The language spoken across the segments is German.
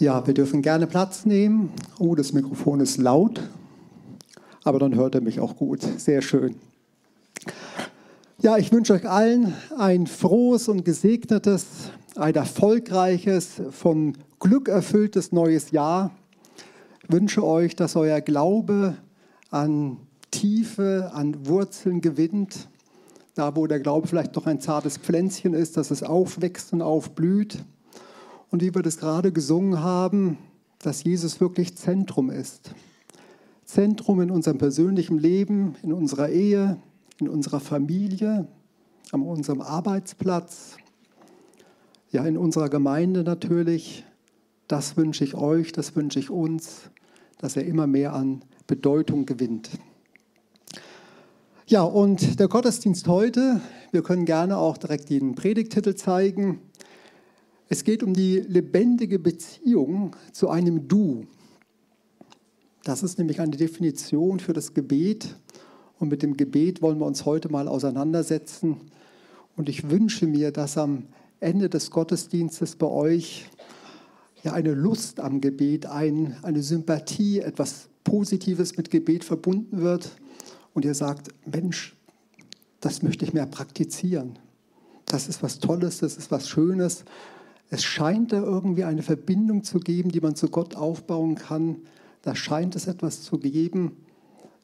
Ja, wir dürfen gerne Platz nehmen. Oh, das Mikrofon ist laut, aber dann hört er mich auch gut. Sehr schön. Ja, ich wünsche euch allen ein frohes und gesegnetes, ein erfolgreiches, von Glück erfülltes neues Jahr. Ich wünsche euch, dass euer Glaube an Tiefe, an Wurzeln gewinnt. Da, wo der Glaube vielleicht noch ein zartes Pflänzchen ist, dass es aufwächst und aufblüht und wie wir das gerade gesungen haben, dass Jesus wirklich Zentrum ist. Zentrum in unserem persönlichen Leben, in unserer Ehe, in unserer Familie, an unserem Arbeitsplatz, ja in unserer Gemeinde natürlich. Das wünsche ich euch, das wünsche ich uns, dass er immer mehr an Bedeutung gewinnt. Ja, und der Gottesdienst heute, wir können gerne auch direkt den Predigtitel zeigen. Es geht um die lebendige Beziehung zu einem Du. Das ist nämlich eine Definition für das Gebet. Und mit dem Gebet wollen wir uns heute mal auseinandersetzen. Und ich wünsche mir, dass am Ende des Gottesdienstes bei euch ja eine Lust am Gebet, ein, eine Sympathie, etwas Positives mit Gebet verbunden wird. Und ihr sagt, Mensch, das möchte ich mehr praktizieren. Das ist was Tolles, das ist was Schönes. Es scheint da irgendwie eine Verbindung zu geben, die man zu Gott aufbauen kann. Da scheint es etwas zu geben,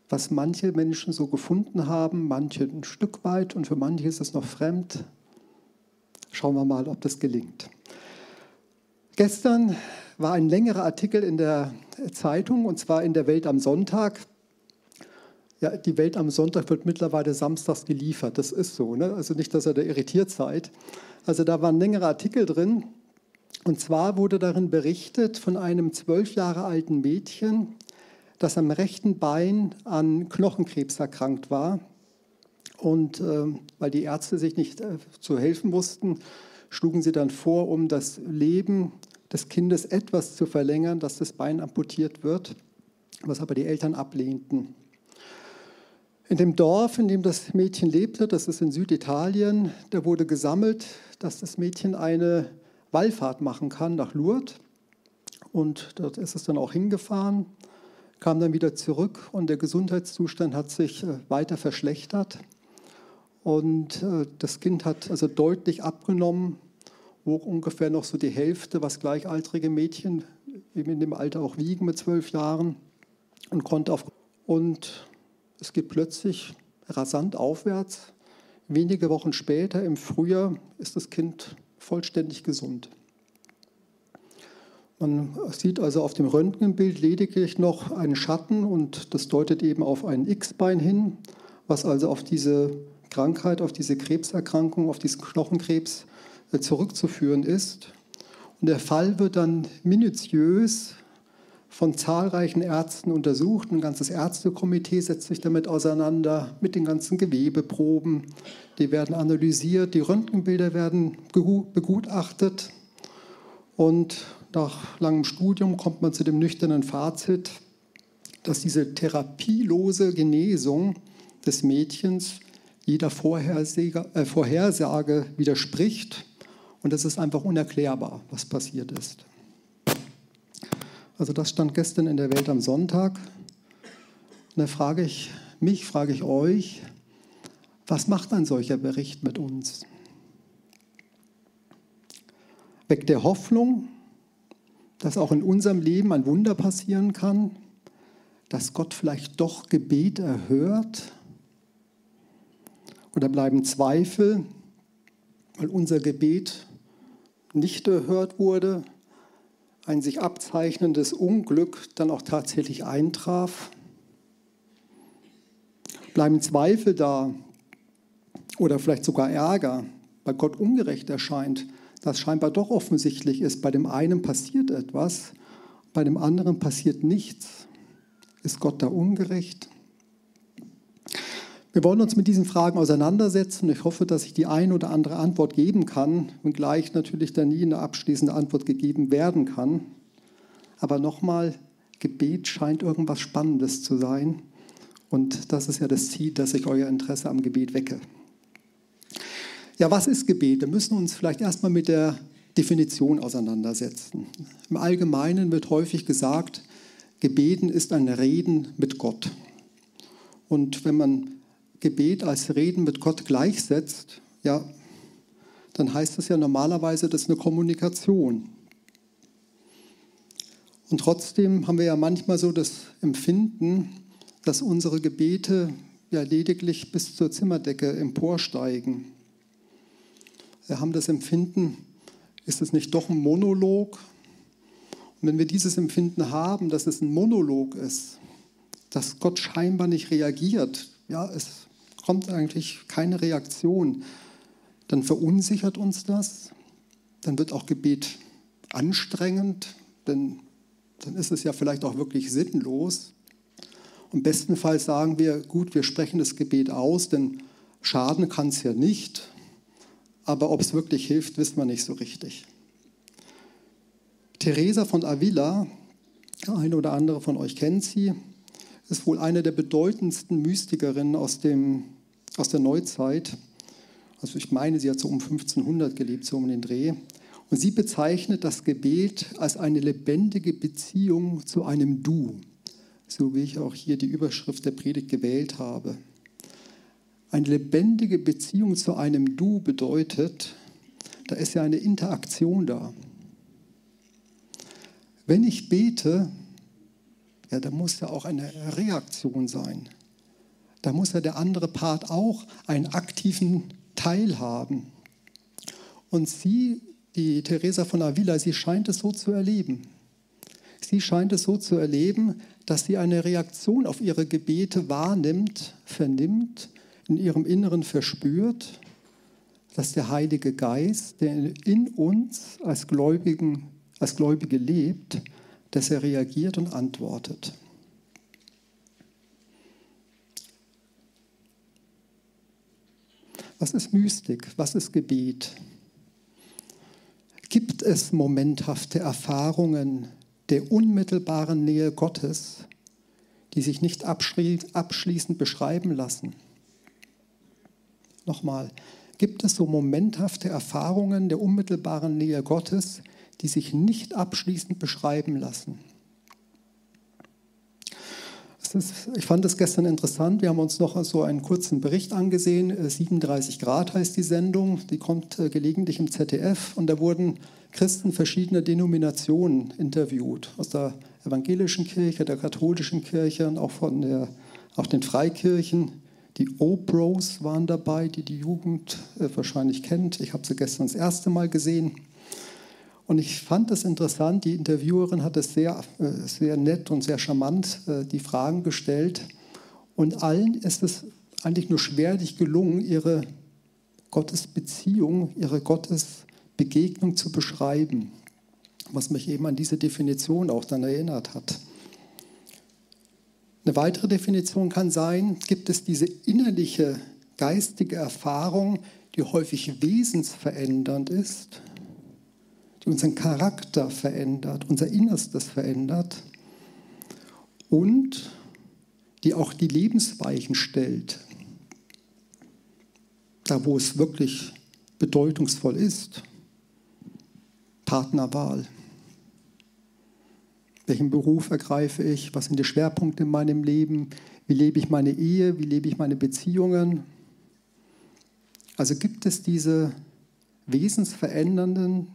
was manche Menschen so gefunden haben, manche ein Stück weit und für manche ist es noch fremd. Schauen wir mal, ob das gelingt. Gestern war ein längerer Artikel in der Zeitung und zwar in der Welt am Sonntag. Ja, die Welt am Sonntag wird mittlerweile samstags geliefert. Das ist so. Ne? Also nicht, dass ihr da irritiert seid. Also da war ein längerer Artikel drin. Und zwar wurde darin berichtet von einem zwölf Jahre alten Mädchen, das am rechten Bein an Knochenkrebs erkrankt war. Und äh, weil die Ärzte sich nicht äh, zu helfen wussten, schlugen sie dann vor, um das Leben des Kindes etwas zu verlängern, dass das Bein amputiert wird, was aber die Eltern ablehnten. In dem Dorf, in dem das Mädchen lebte, das ist in Süditalien, da wurde gesammelt, dass das Mädchen eine Wallfahrt machen kann nach Lourdes. Und dort ist es dann auch hingefahren, kam dann wieder zurück und der Gesundheitszustand hat sich äh, weiter verschlechtert. Und äh, das Kind hat also deutlich abgenommen, wog ungefähr noch so die Hälfte, was gleichaltrige Mädchen eben in dem Alter auch wiegen mit zwölf Jahren und konnte auf. Und es geht plötzlich rasant aufwärts. Wenige Wochen später, im Frühjahr, ist das Kind vollständig gesund. Man sieht also auf dem Röntgenbild lediglich noch einen Schatten und das deutet eben auf ein X-Bein hin, was also auf diese Krankheit, auf diese Krebserkrankung, auf diesen Knochenkrebs äh, zurückzuführen ist. Und der Fall wird dann minutiös von zahlreichen Ärzten untersucht. Ein ganzes Ärztekomitee setzt sich damit auseinander, mit den ganzen Gewebeproben. Die werden analysiert, die Röntgenbilder werden begutachtet. Und nach langem Studium kommt man zu dem nüchternen Fazit, dass diese therapielose Genesung des Mädchens jeder äh, Vorhersage widerspricht. Und es ist einfach unerklärbar, was passiert ist. Also das stand gestern in der Welt am Sonntag. Und da frage ich mich, frage ich euch, was macht ein solcher Bericht mit uns? Weckt der Hoffnung, dass auch in unserem Leben ein Wunder passieren kann, dass Gott vielleicht doch Gebet erhört? Oder bleiben Zweifel, weil unser Gebet nicht erhört wurde, ein sich abzeichnendes Unglück dann auch tatsächlich eintraf? Bleiben Zweifel da oder vielleicht sogar Ärger, weil Gott ungerecht erscheint, das scheinbar doch offensichtlich ist. Bei dem einen passiert etwas, bei dem anderen passiert nichts. Ist Gott da ungerecht? Wir wollen uns mit diesen Fragen auseinandersetzen. Ich hoffe, dass ich die eine oder andere Antwort geben kann, wenngleich natürlich da nie eine abschließende Antwort gegeben werden kann. Aber nochmal, Gebet scheint irgendwas Spannendes zu sein. Und das ist ja das Ziel, dass ich euer Interesse am Gebet wecke. Ja, was ist Gebet? Wir müssen uns vielleicht erstmal mit der Definition auseinandersetzen. Im Allgemeinen wird häufig gesagt, Gebeten ist ein Reden mit Gott. Und wenn man Gebet als Reden mit Gott gleichsetzt, ja, dann heißt das ja normalerweise, das ist eine Kommunikation. Und trotzdem haben wir ja manchmal so das Empfinden, dass unsere Gebete ja lediglich bis zur Zimmerdecke emporsteigen. Wir haben das Empfinden, ist es nicht doch ein Monolog? Und wenn wir dieses Empfinden haben, dass es ein Monolog ist, dass Gott scheinbar nicht reagiert, ja, es kommt eigentlich keine Reaktion, dann verunsichert uns das, dann wird auch Gebet anstrengend, denn dann ist es ja vielleicht auch wirklich sinnlos. Und bestenfalls sagen wir, gut, wir sprechen das Gebet aus, denn schaden kann es ja nicht, aber ob es wirklich hilft, wissen wir nicht so richtig. Teresa von Avila, eine oder andere von euch kennt sie, ist wohl eine der bedeutendsten Mystikerinnen aus, dem, aus der Neuzeit. Also ich meine, sie hat so um 1500 gelebt, so um den Dreh. Und sie bezeichnet das Gebet als eine lebendige Beziehung zu einem Du, so wie ich auch hier die Überschrift der Predigt gewählt habe. Eine lebendige Beziehung zu einem Du bedeutet, da ist ja eine Interaktion da. Wenn ich bete, ja, da muss ja auch eine Reaktion sein. Da muss ja der andere Part auch einen aktiven Teil haben. Und sie die Teresa von Avila, sie scheint es so zu erleben. Sie scheint es so zu erleben, dass sie eine Reaktion auf ihre Gebete wahrnimmt, vernimmt, in ihrem Inneren verspürt, dass der Heilige Geist, der in uns als, Gläubigen, als Gläubige lebt, dass er reagiert und antwortet. Was ist Mystik? Was ist Gebet? Gibt es momenthafte Erfahrungen der unmittelbaren Nähe Gottes, die sich nicht abschließend beschreiben lassen? Nochmal, gibt es so momenthafte Erfahrungen der unmittelbaren Nähe Gottes, die sich nicht abschließend beschreiben lassen? Ist, ich fand es gestern interessant. Wir haben uns noch so einen kurzen Bericht angesehen. 37 äh, Grad heißt die Sendung. Die kommt äh, gelegentlich im ZDF. Und da wurden Christen verschiedener Denominationen interviewt. Aus der evangelischen Kirche, der katholischen Kirche und auch von der, auch den Freikirchen. Die O-Bros waren dabei, die die Jugend äh, wahrscheinlich kennt. Ich habe sie gestern das erste Mal gesehen. Und ich fand es interessant, die Interviewerin hat es sehr, äh, sehr nett und sehr charmant äh, die Fragen gestellt. Und allen ist es eigentlich nur schwerlich gelungen, ihre Gottesbeziehung, ihre Gottesbegegnung zu beschreiben, was mich eben an diese Definition auch dann erinnert hat. Eine weitere Definition kann sein, gibt es diese innerliche geistige Erfahrung, die häufig wesensverändernd ist, die unseren Charakter verändert, unser Innerstes verändert und die auch die Lebensweichen stellt, da wo es wirklich bedeutungsvoll ist. Partnerwahl. Welchen Beruf ergreife ich? Was sind die Schwerpunkte in meinem Leben? Wie lebe ich meine Ehe? Wie lebe ich meine Beziehungen? Also gibt es diese wesensverändernden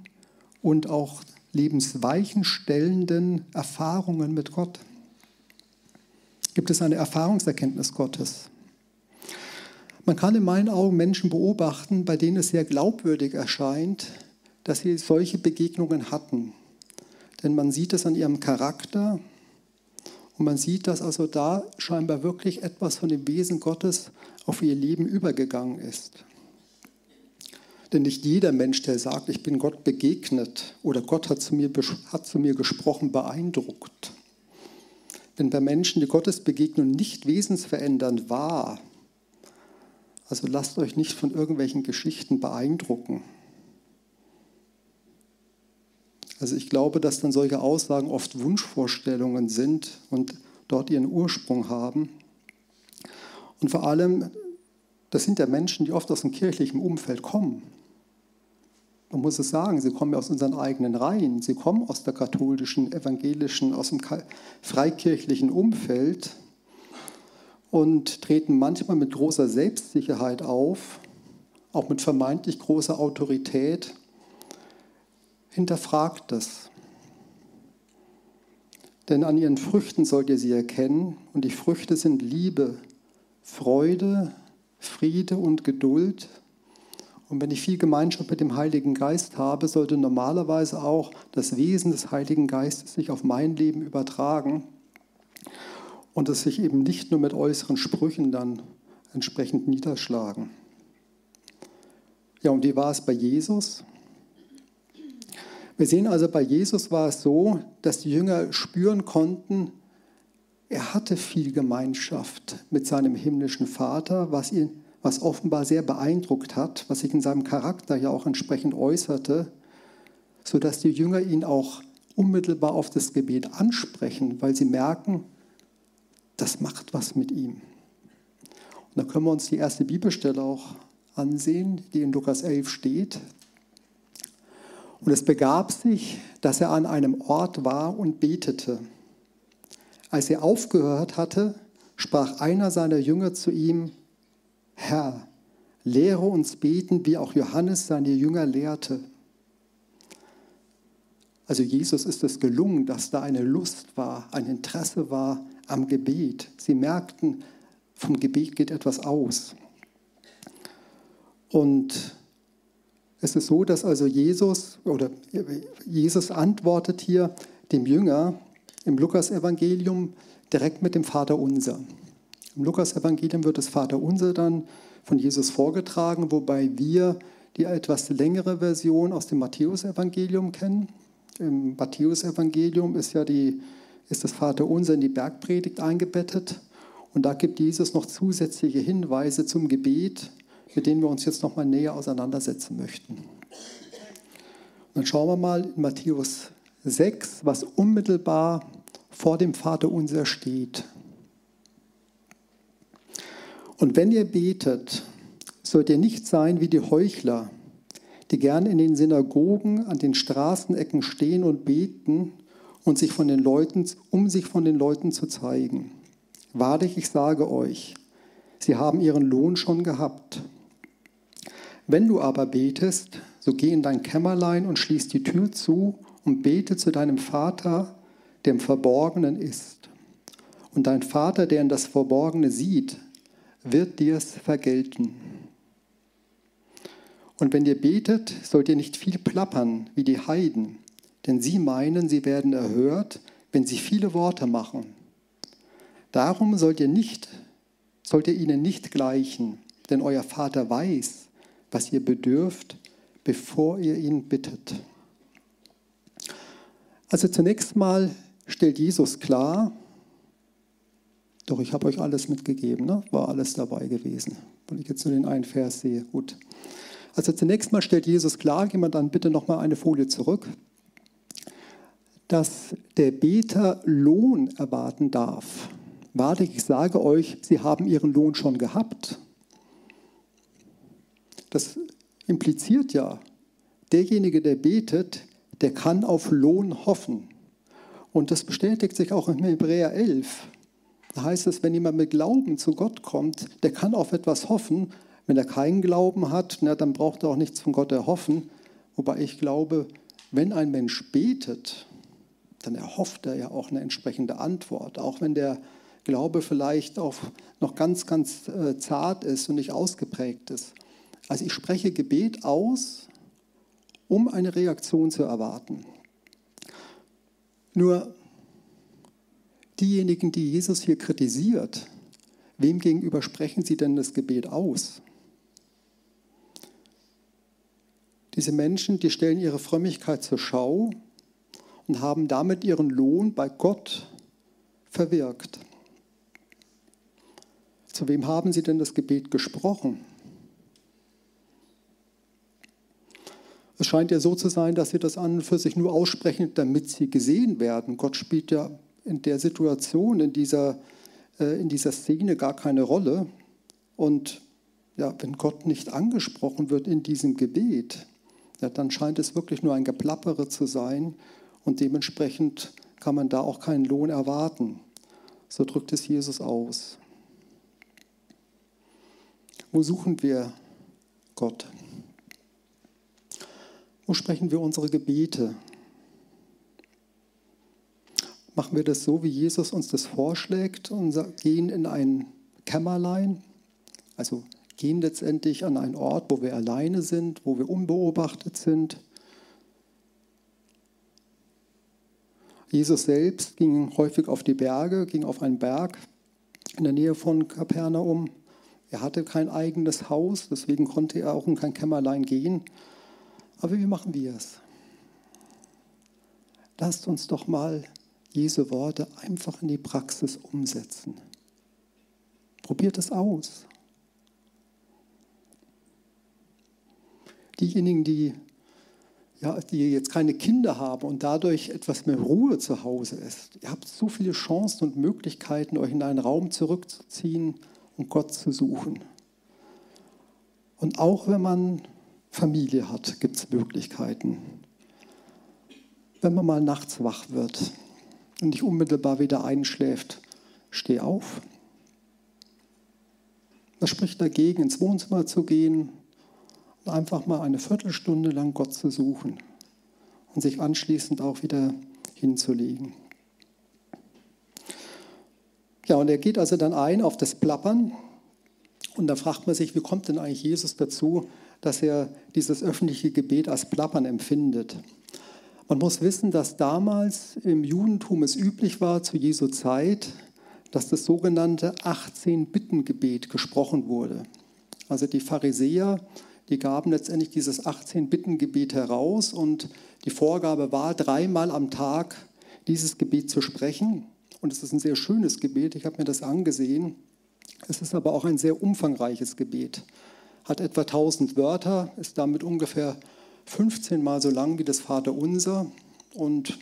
und auch lebensweichenstellenden Erfahrungen mit Gott? Gibt es eine Erfahrungserkenntnis Gottes? Man kann in meinen Augen Menschen beobachten, bei denen es sehr glaubwürdig erscheint, dass sie solche Begegnungen hatten. Denn man sieht es an ihrem Charakter und man sieht, dass also da scheinbar wirklich etwas von dem Wesen Gottes auf ihr Leben übergegangen ist. Denn nicht jeder Mensch, der sagt, ich bin Gott begegnet oder Gott hat zu mir, hat zu mir gesprochen, beeindruckt. Wenn bei Menschen die Gottesbegegnung nicht wesensverändernd war, also lasst euch nicht von irgendwelchen Geschichten beeindrucken. Also ich glaube, dass dann solche Aussagen oft Wunschvorstellungen sind und dort ihren Ursprung haben. Und vor allem, das sind ja Menschen, die oft aus dem kirchlichen Umfeld kommen. Man muss es sagen, sie kommen aus unseren eigenen Reihen, sie kommen aus der katholischen, evangelischen, aus dem freikirchlichen Umfeld und treten manchmal mit großer Selbstsicherheit auf, auch mit vermeintlich großer Autorität. Hinterfragt das. Denn an ihren Früchten sollt ihr sie erkennen, und die Früchte sind Liebe, Freude, Friede und Geduld. Und wenn ich viel Gemeinschaft mit dem Heiligen Geist habe, sollte normalerweise auch das Wesen des Heiligen Geistes sich auf mein Leben übertragen und es sich eben nicht nur mit äußeren Sprüchen dann entsprechend niederschlagen. Ja, und wie war es bei Jesus? Wir sehen also, bei Jesus war es so, dass die Jünger spüren konnten, er hatte viel Gemeinschaft mit seinem himmlischen Vater, was ihn, was offenbar sehr beeindruckt hat, was sich in seinem Charakter ja auch entsprechend äußerte, sodass die Jünger ihn auch unmittelbar auf das Gebet ansprechen, weil sie merken, das macht was mit ihm. Und da können wir uns die erste Bibelstelle auch ansehen, die in Lukas 11 steht. Und es begab sich, dass er an einem Ort war und betete. Als er aufgehört hatte, sprach einer seiner Jünger zu ihm, Herr, lehre uns beten, wie auch Johannes seine Jünger lehrte. Also Jesus ist es gelungen, dass da eine Lust war, ein Interesse war am Gebet. Sie merkten, vom Gebet geht etwas aus. Und es ist so, dass also Jesus oder Jesus antwortet hier dem Jünger im Lukas-Evangelium direkt mit dem Vater Unser. Im Lukas-Evangelium wird das Vater Unser dann von Jesus vorgetragen, wobei wir die etwas längere Version aus dem Matthäus-Evangelium kennen. Im Matthäus-Evangelium ist ja die, ist das Vater Unser in die Bergpredigt eingebettet. Und da gibt Jesus noch zusätzliche Hinweise zum Gebet, mit denen wir uns jetzt noch mal näher auseinandersetzen möchten. Und dann schauen wir mal in Matthäus 6, was unmittelbar vor dem Vater unser steht. Und wenn ihr betet, sollt ihr nicht sein wie die Heuchler, die gern in den Synagogen an den Straßenecken stehen und beten und sich von den Leuten, um sich von den Leuten zu zeigen. Wahrlich, ich sage euch, sie haben ihren Lohn schon gehabt. Wenn du aber betest, so geh in dein Kämmerlein und schließ die Tür zu und bete zu deinem Vater, der im Verborgenen ist. Und dein Vater, der in das Verborgene sieht, wird dir's vergelten. Und wenn ihr betet, sollt ihr nicht viel plappern wie die Heiden, denn sie meinen, sie werden erhört, wenn sie viele Worte machen. Darum sollt ihr nicht, sollt ihr ihnen nicht gleichen, denn euer Vater weiß, was ihr bedürft, bevor ihr ihn bittet. Also zunächst mal stellt Jesus klar, doch ich habe euch alles mitgegeben, ne? war alles dabei gewesen. Wenn ich jetzt nur den einen Vers sehe, gut. Also zunächst mal stellt Jesus klar, gehen wir dann bitte noch mal eine Folie zurück, dass der Beter Lohn erwarten darf. Wahrlich, ich sage euch, sie haben ihren Lohn schon gehabt. Das impliziert ja, derjenige, der betet, der kann auf Lohn hoffen. Und das bestätigt sich auch in Hebräer 11. Da heißt es, wenn jemand mit Glauben zu Gott kommt, der kann auf etwas hoffen. Wenn er keinen Glauben hat, na, dann braucht er auch nichts von Gott erhoffen. Wobei ich glaube, wenn ein Mensch betet, dann erhofft er ja auch eine entsprechende Antwort. Auch wenn der Glaube vielleicht auch noch ganz, ganz äh, zart ist und nicht ausgeprägt ist. Also ich spreche Gebet aus, um eine Reaktion zu erwarten. Nur diejenigen, die Jesus hier kritisiert, wem gegenüber sprechen sie denn das Gebet aus? Diese Menschen, die stellen ihre Frömmigkeit zur Schau und haben damit ihren Lohn bei Gott verwirkt. Zu wem haben sie denn das Gebet gesprochen? Es scheint ja so zu sein, dass sie das an und für sich nur aussprechen, damit sie gesehen werden. Gott spielt ja in der Situation, in dieser, äh, in dieser Szene gar keine Rolle. Und ja, wenn Gott nicht angesprochen wird in diesem Gebet, ja, dann scheint es wirklich nur ein Geplappere zu sein und dementsprechend kann man da auch keinen Lohn erwarten. So drückt es Jesus aus. Wo suchen wir Gott? Wo sprechen wir unsere Gebete? Machen wir das so, wie Jesus uns das vorschlägt und gehen in ein Kämmerlein, also gehen letztendlich an einen Ort, wo wir alleine sind, wo wir unbeobachtet sind. Jesus selbst ging häufig auf die Berge, ging auf einen Berg in der Nähe von Kapernaum. Er hatte kein eigenes Haus, deswegen konnte er auch in kein Kämmerlein gehen. Aber wie machen wir es? Lasst uns doch mal Jesu Worte einfach in die Praxis umsetzen. Probiert es aus. Diejenigen, die, ja, die jetzt keine Kinder haben und dadurch etwas mehr Ruhe zu Hause ist, ihr habt so viele Chancen und Möglichkeiten, euch in einen Raum zurückzuziehen und Gott zu suchen. Und auch wenn man Familie hat, gibt es Möglichkeiten. Wenn man mal nachts wach wird und nicht unmittelbar wieder einschläft, steh auf. Was spricht dagegen, ins Wohnzimmer zu gehen und einfach mal eine Viertelstunde lang Gott zu suchen und sich anschließend auch wieder hinzulegen? Ja, und er geht also dann ein auf das Plappern. Und da fragt man sich, wie kommt denn eigentlich Jesus dazu, dass er dieses öffentliche Gebet als Plappern empfindet. Man muss wissen, dass damals im Judentum es üblich war, zu Jesu Zeit, dass das sogenannte 18-Bitten-Gebet gesprochen wurde. Also die Pharisäer, die gaben letztendlich dieses 18-Bitten-Gebet heraus und die Vorgabe war, dreimal am Tag dieses Gebet zu sprechen. Und es ist ein sehr schönes Gebet, ich habe mir das angesehen. Es ist aber auch ein sehr umfangreiches Gebet hat etwa 1000 Wörter, ist damit ungefähr 15 Mal so lang wie das Vaterunser. Und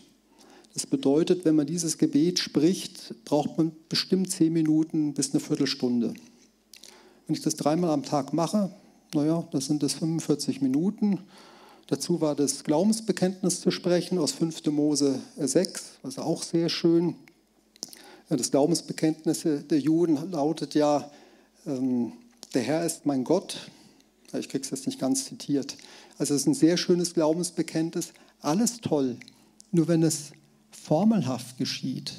das bedeutet, wenn man dieses Gebet spricht, braucht man bestimmt 10 Minuten bis eine Viertelstunde. Wenn ich das dreimal am Tag mache, naja, das sind das 45 Minuten. Dazu war das Glaubensbekenntnis zu sprechen aus 5. Mose 6, was auch sehr schön. Das Glaubensbekenntnis der Juden lautet ja, ähm, der Herr ist mein Gott. Ich kriege es jetzt nicht ganz zitiert. Also es ist ein sehr schönes Glaubensbekenntnis. Alles toll. Nur wenn es formelhaft geschieht,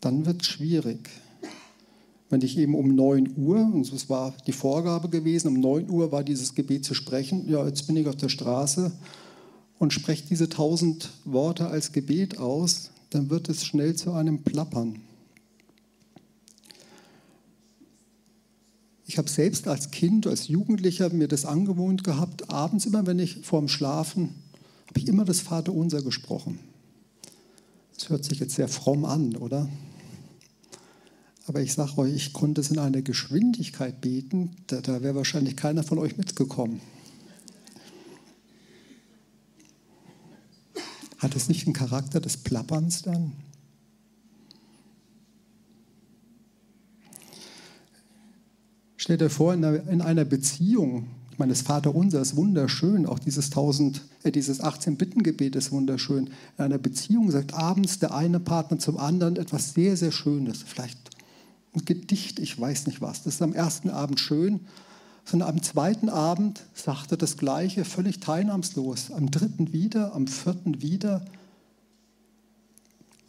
dann wird es schwierig. Wenn ich eben um 9 Uhr, und das war die Vorgabe gewesen, um 9 Uhr war dieses Gebet zu sprechen, ja, jetzt bin ich auf der Straße und spreche diese tausend Worte als Gebet aus, dann wird es schnell zu einem Plappern. Ich habe selbst als Kind, als Jugendlicher mir das angewohnt gehabt, abends immer, wenn ich vorm Schlafen, habe ich immer das Vaterunser gesprochen. Das hört sich jetzt sehr fromm an, oder? Aber ich sage euch, ich konnte es in einer Geschwindigkeit beten, da, da wäre wahrscheinlich keiner von euch mitgekommen. Hat es nicht den Charakter des Plapperns dann? Stell dir vor, in einer, in einer Beziehung, ich meine, das Vaterunser ist wunderschön, auch dieses, 1000, äh, dieses 18-Bitten-Gebet ist wunderschön. In einer Beziehung sagt abends der eine Partner zum anderen etwas sehr, sehr Schönes. Vielleicht ein Gedicht, ich weiß nicht was. Das ist am ersten Abend schön, sondern am zweiten Abend sagt er das Gleiche, völlig teilnahmslos. Am dritten wieder, am vierten wieder.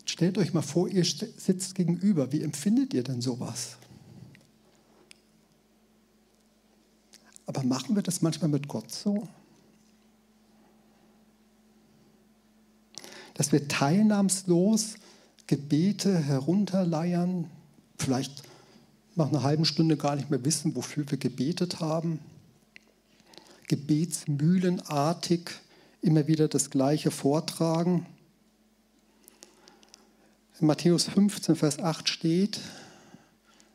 Stellt euch mal vor, ihr sitzt gegenüber. Wie empfindet ihr denn sowas? Aber machen wir das manchmal mit Gott so? Dass wir teilnahmslos Gebete herunterleiern, vielleicht nach einer halben Stunde gar nicht mehr wissen, wofür wir gebetet haben, gebetsmühlenartig immer wieder das Gleiche vortragen. In Matthäus 15, Vers 8 steht,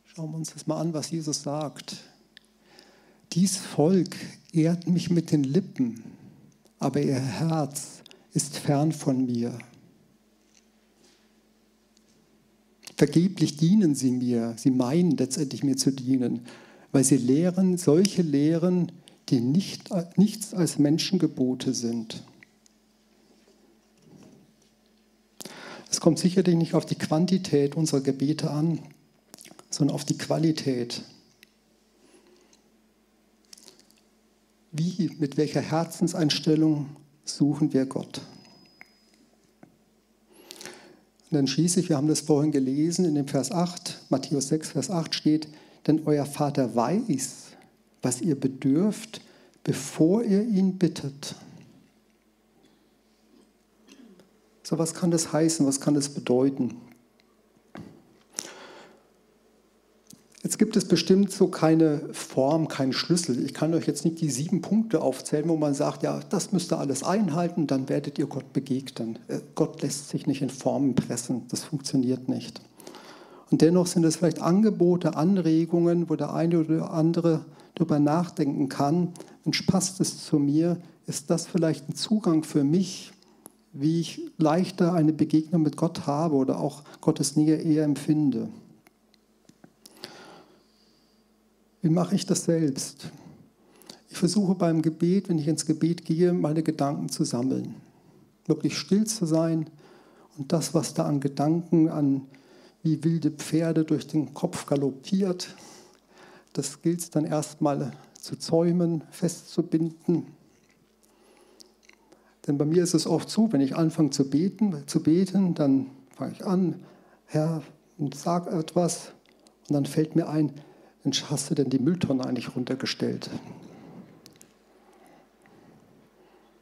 schauen wir uns das mal an, was Jesus sagt. Dies Volk ehrt mich mit den Lippen, aber ihr Herz ist fern von mir. Vergeblich dienen sie mir, sie meinen letztendlich mir zu dienen, weil sie lehren solche Lehren, die nicht, nichts als Menschengebote sind. Es kommt sicherlich nicht auf die Quantität unserer Gebete an, sondern auf die Qualität. Wie, mit welcher Herzenseinstellung suchen wir Gott? Und dann schließlich, wir haben das vorhin gelesen, in dem Vers 8, Matthäus 6, Vers 8 steht, denn euer Vater weiß, was ihr bedürft, bevor ihr ihn bittet. So, was kann das heißen? Was kann das bedeuten? Jetzt gibt es bestimmt so keine Form, keinen Schlüssel. Ich kann euch jetzt nicht die sieben Punkte aufzählen, wo man sagt, ja, das müsst ihr alles einhalten, dann werdet ihr Gott begegnen. Äh, Gott lässt sich nicht in Formen pressen, das funktioniert nicht. Und dennoch sind es vielleicht Angebote, Anregungen, wo der eine oder andere darüber nachdenken kann, Mensch, passt es zu mir? Ist das vielleicht ein Zugang für mich, wie ich leichter eine Begegnung mit Gott habe oder auch Gottes Nähe eher empfinde? Wie mache ich das selbst? Ich versuche beim Gebet, wenn ich ins Gebet gehe, meine Gedanken zu sammeln. Wirklich still zu sein und das, was da an Gedanken, an wie wilde Pferde durch den Kopf galoppiert, das gilt dann erstmal zu zäumen, festzubinden. Denn bei mir ist es oft so, wenn ich anfange zu beten, zu beten dann fange ich an, Herr, und sag etwas, und dann fällt mir ein, Mensch, hast du denn die Mülltonne eigentlich runtergestellt?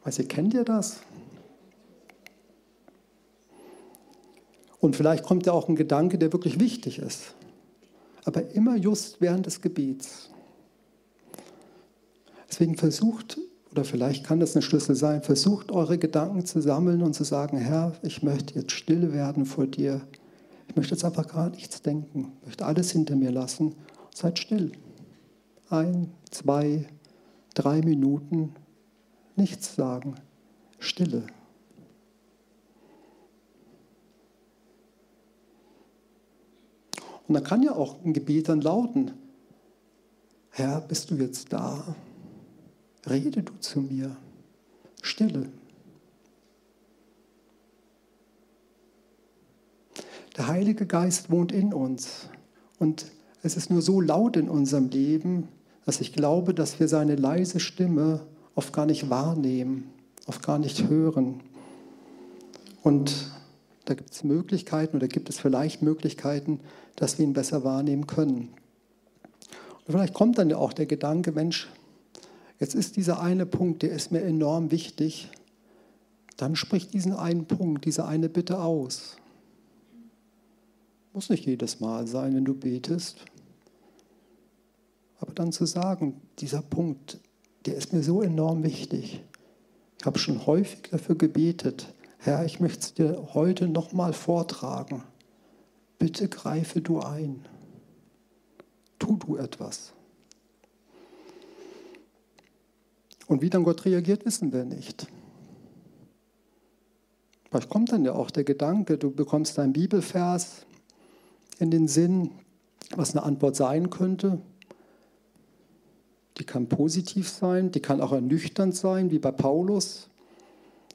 Weiß ihr, kennt ihr das? Und vielleicht kommt ja auch ein Gedanke, der wirklich wichtig ist. Aber immer just während des Gebets. Deswegen versucht, oder vielleicht kann das ein Schlüssel sein, versucht eure Gedanken zu sammeln und zu sagen, Herr, ich möchte jetzt still werden vor dir. Ich möchte jetzt einfach gar nichts denken, ich möchte alles hinter mir lassen Seid still. Ein, zwei, drei Minuten nichts sagen. Stille. Und dann kann ja auch ein Gebet dann lauten, Herr, bist du jetzt da? Rede du zu mir. Stille. Der Heilige Geist wohnt in uns und es ist nur so laut in unserem Leben, dass ich glaube, dass wir seine leise Stimme oft gar nicht wahrnehmen, oft gar nicht hören. Und da gibt es Möglichkeiten oder gibt es vielleicht Möglichkeiten, dass wir ihn besser wahrnehmen können. Und vielleicht kommt dann ja auch der Gedanke, Mensch, jetzt ist dieser eine Punkt, der ist mir enorm wichtig. Dann sprich diesen einen Punkt, diese eine Bitte aus. Muss nicht jedes Mal sein, wenn du betest. Dann zu sagen, dieser Punkt, der ist mir so enorm wichtig. Ich habe schon häufig dafür gebetet, Herr, ich möchte es dir heute nochmal vortragen. Bitte greife du ein. Tu du etwas. Und wie dann Gott reagiert, wissen wir nicht. Vielleicht kommt dann ja auch der Gedanke, du bekommst einen Bibelvers, in den Sinn, was eine Antwort sein könnte. Die kann positiv sein, die kann auch ernüchternd sein, wie bei Paulus.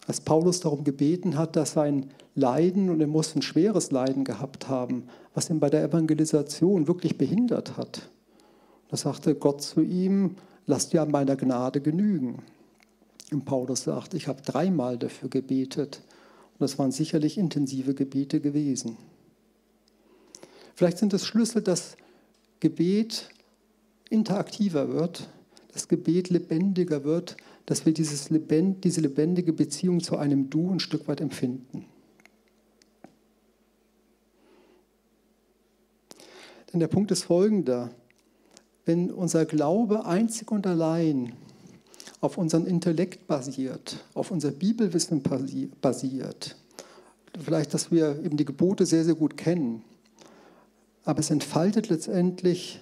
Als Paulus darum gebeten hat, dass sein Leiden, und er muss ein schweres Leiden gehabt haben, was ihn bei der Evangelisation wirklich behindert hat. Da sagte Gott zu ihm, lass dir an meiner Gnade genügen. Und Paulus sagt, ich habe dreimal dafür gebetet. Und das waren sicherlich intensive Gebete gewesen. Vielleicht sind es Schlüssel, dass Gebet interaktiver wird, dass Gebet lebendiger wird, dass wir dieses Lebend, diese lebendige Beziehung zu einem Du ein Stück weit empfinden. Denn der Punkt ist folgender. Wenn unser Glaube einzig und allein auf unseren Intellekt basiert, auf unser Bibelwissen basiert, vielleicht, dass wir eben die Gebote sehr, sehr gut kennen, aber es entfaltet letztendlich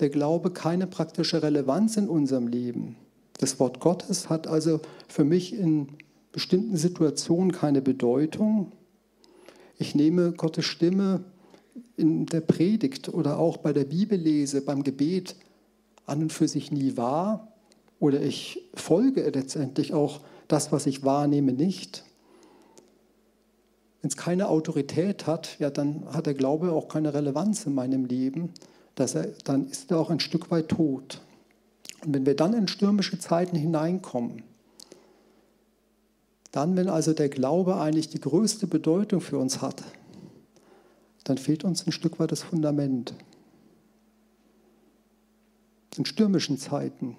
der Glaube keine praktische Relevanz in unserem Leben. Das Wort Gottes hat also für mich in bestimmten Situationen keine Bedeutung. Ich nehme Gottes Stimme in der Predigt oder auch bei der Bibellese, beim Gebet an und für sich nie wahr. oder ich folge letztendlich auch das, was ich wahrnehme, nicht. Wenn es keine Autorität hat, ja, dann hat der Glaube auch keine Relevanz in meinem Leben. Dass er, dann ist er auch ein Stück weit tot. Und wenn wir dann in stürmische Zeiten hineinkommen, dann, wenn also der Glaube eigentlich die größte Bedeutung für uns hat, dann fehlt uns ein Stück weit das Fundament. In stürmischen Zeiten,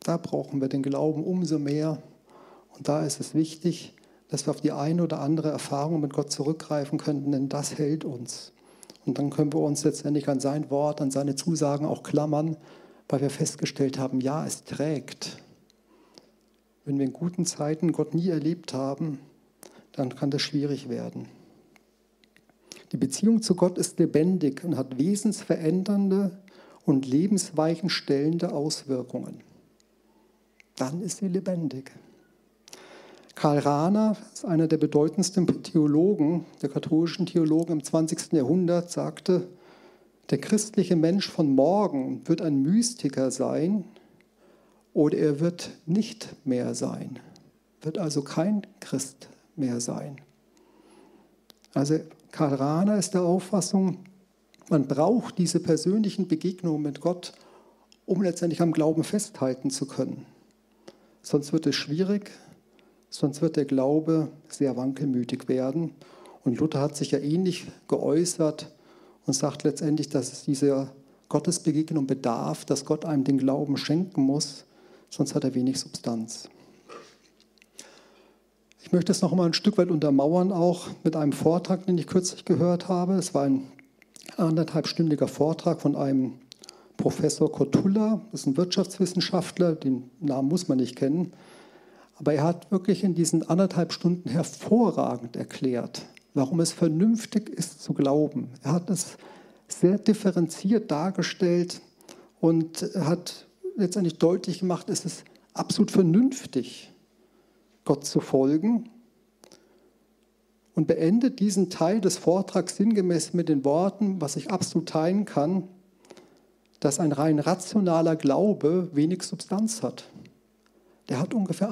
da brauchen wir den Glauben umso mehr. Und da ist es wichtig, dass wir auf die eine oder andere Erfahrung mit Gott zurückgreifen könnten, denn das hält uns. Und dann können wir uns letztendlich an sein Wort, an seine Zusagen auch klammern, weil wir festgestellt haben, ja, es trägt. Wenn wir in guten Zeiten Gott nie erlebt haben, dann kann das schwierig werden. Die Beziehung zu Gott ist lebendig und hat wesensverändernde und lebensweichenstellende Auswirkungen. Dann ist sie lebendig. Karl Rahner einer der bedeutendsten Theologen, der katholischen Theologen im 20. Jahrhundert, sagte, der christliche Mensch von morgen wird ein Mystiker sein oder er wird nicht mehr sein, wird also kein Christ mehr sein. Also Karl Rahner ist der Auffassung, man braucht diese persönlichen Begegnungen mit Gott, um letztendlich am Glauben festhalten zu können. Sonst wird es schwierig, sonst wird der Glaube sehr wankelmütig werden. Und Luther hat sich ja ähnlich geäußert und sagt letztendlich, dass es diese Gottesbegegnung bedarf, dass Gott einem den Glauben schenken muss, sonst hat er wenig Substanz. Ich möchte es noch mal ein Stück weit untermauern, auch mit einem Vortrag, den ich kürzlich gehört habe. Es war ein anderthalbstündiger Vortrag von einem Professor Kotulla, das ist ein Wirtschaftswissenschaftler, den Namen muss man nicht kennen, aber er hat wirklich in diesen anderthalb Stunden hervorragend erklärt, warum es vernünftig ist zu glauben. Er hat es sehr differenziert dargestellt und hat letztendlich deutlich gemacht, es ist absolut vernünftig, Gott zu folgen. Und beendet diesen Teil des Vortrags sinngemäß mit den Worten, was ich absolut teilen kann, dass ein rein rationaler Glaube wenig Substanz hat. Der hat ungefähr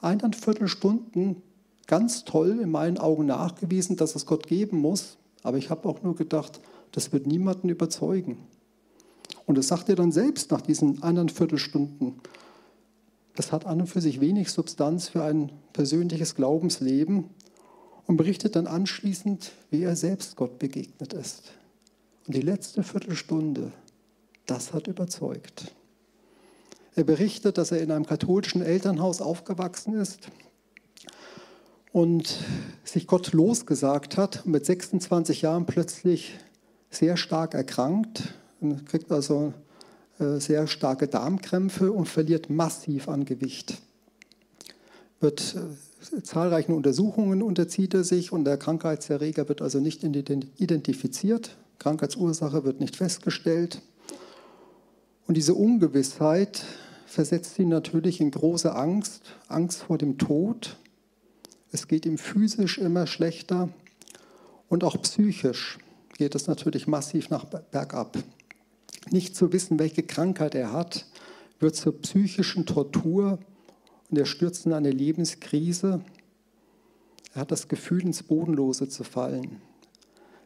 eineinviertel Stunden ganz toll in meinen Augen nachgewiesen, dass es Gott geben muss. Aber ich habe auch nur gedacht, das wird niemanden überzeugen. Und das sagt er dann selbst nach diesen eineinviertel Stunden. Das hat an und für sich wenig Substanz für ein persönliches Glaubensleben und berichtet dann anschließend, wie er selbst Gott begegnet ist. Und die letzte Viertelstunde, das hat überzeugt. Er berichtet, dass er in einem katholischen Elternhaus aufgewachsen ist und sich Gott losgesagt hat mit 26 Jahren plötzlich sehr stark erkrankt, kriegt also äh, sehr starke Darmkrämpfe und verliert massiv an Gewicht. Wird äh, zahlreichen Untersuchungen unterzieht er sich und der Krankheitserreger wird also nicht identifiziert. Krankheitsursache wird nicht festgestellt. Und diese Ungewissheit versetzt ihn natürlich in große Angst, Angst vor dem Tod. Es geht ihm physisch immer schlechter und auch psychisch geht es natürlich massiv nach bergab. Nicht zu wissen, welche Krankheit er hat, wird zur psychischen Tortur und er stürzt in eine Lebenskrise. Er hat das Gefühl, ins Bodenlose zu fallen.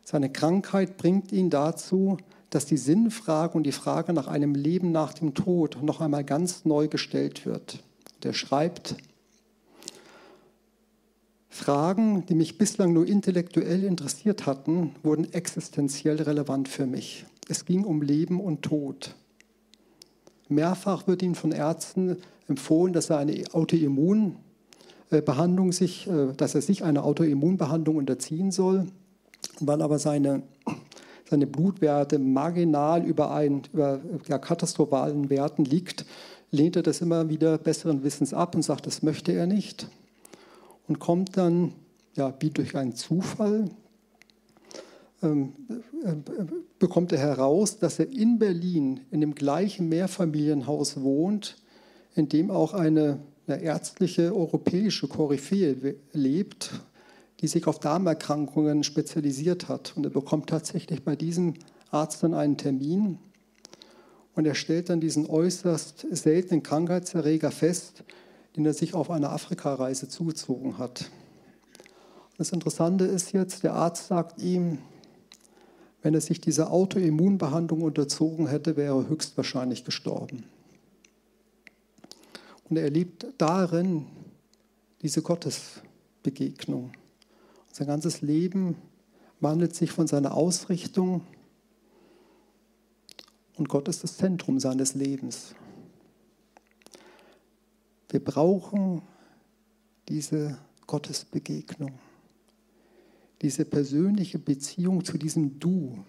Seine Krankheit bringt ihn dazu, dass die Sinnfrage und die Frage nach einem Leben nach dem Tod noch einmal ganz neu gestellt wird. Der schreibt, Fragen, die mich bislang nur intellektuell interessiert hatten, wurden existenziell relevant für mich. Es ging um Leben und Tod. Mehrfach wird ihm von Ärzten empfohlen, dass er eine Autoimmunbehandlung sich, äh, dass er sich einer Autoimmunbehandlung unterziehen soll, weil aber seine seine Blutwerte marginal über, ein, über ja, katastrophalen Werten liegt, lehnt er das immer wieder besseren Wissens ab und sagt, das möchte er nicht. Und kommt dann, ja, wie durch einen Zufall, ähm, äh, bekommt er heraus, dass er in Berlin in dem gleichen Mehrfamilienhaus wohnt, in dem auch eine, eine ärztliche europäische Koryphäe lebt, die sich auf Darmerkrankungen spezialisiert hat. Und er bekommt tatsächlich bei diesem Arzt dann einen Termin. Und er stellt dann diesen äußerst seltenen Krankheitserreger fest, den er sich auf einer Afrikareise zugezogen hat. Das Interessante ist jetzt, der Arzt sagt ihm, wenn er sich dieser Autoimmunbehandlung unterzogen hätte, wäre er höchstwahrscheinlich gestorben. Und er erlebt darin diese Gottesbegegnung. Sein ganzes Leben wandelt sich von seiner Ausrichtung und Gott ist das Zentrum seines Lebens. Wir brauchen diese Gottesbegegnung, diese persönliche Beziehung zu diesem Du.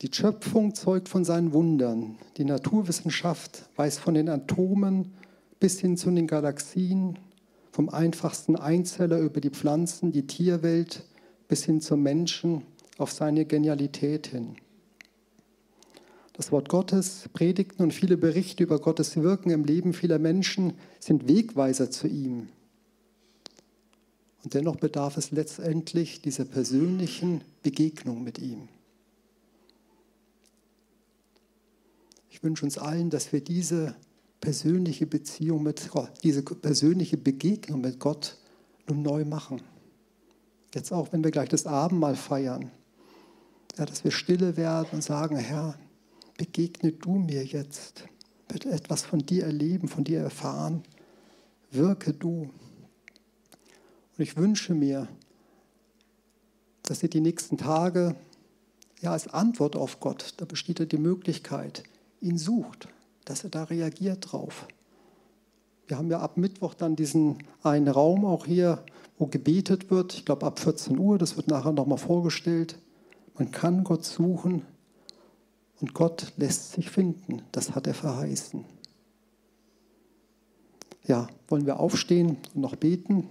Die Schöpfung zeugt von seinen Wundern. Die Naturwissenschaft weiß von den Atomen bis hin zu den Galaxien, vom einfachsten Einzeller über die Pflanzen, die Tierwelt bis hin zum Menschen auf seine Genialität hin. Das Wort Gottes, Predigten und viele Berichte über Gottes Wirken im Leben vieler Menschen sind Wegweiser zu ihm. Und dennoch bedarf es letztendlich dieser persönlichen Begegnung mit ihm. Ich wünsche uns allen, dass wir diese persönliche Beziehung mit Gott, diese persönliche Begegnung mit Gott nun neu machen. Jetzt auch, wenn wir gleich das Abendmahl feiern, ja, dass wir stille werden und sagen, Herr, begegne du mir jetzt, bitte etwas von dir erleben, von dir erfahren, wirke du. Und ich wünsche mir, dass ihr die nächsten Tage ja als Antwort auf Gott, da besteht ja die Möglichkeit, ihn sucht, dass er da reagiert drauf. Wir haben ja ab Mittwoch dann diesen einen Raum auch hier, wo gebetet wird. Ich glaube ab 14 Uhr, das wird nachher nochmal vorgestellt. Man kann Gott suchen und Gott lässt sich finden. Das hat er verheißen. Ja, wollen wir aufstehen und noch beten?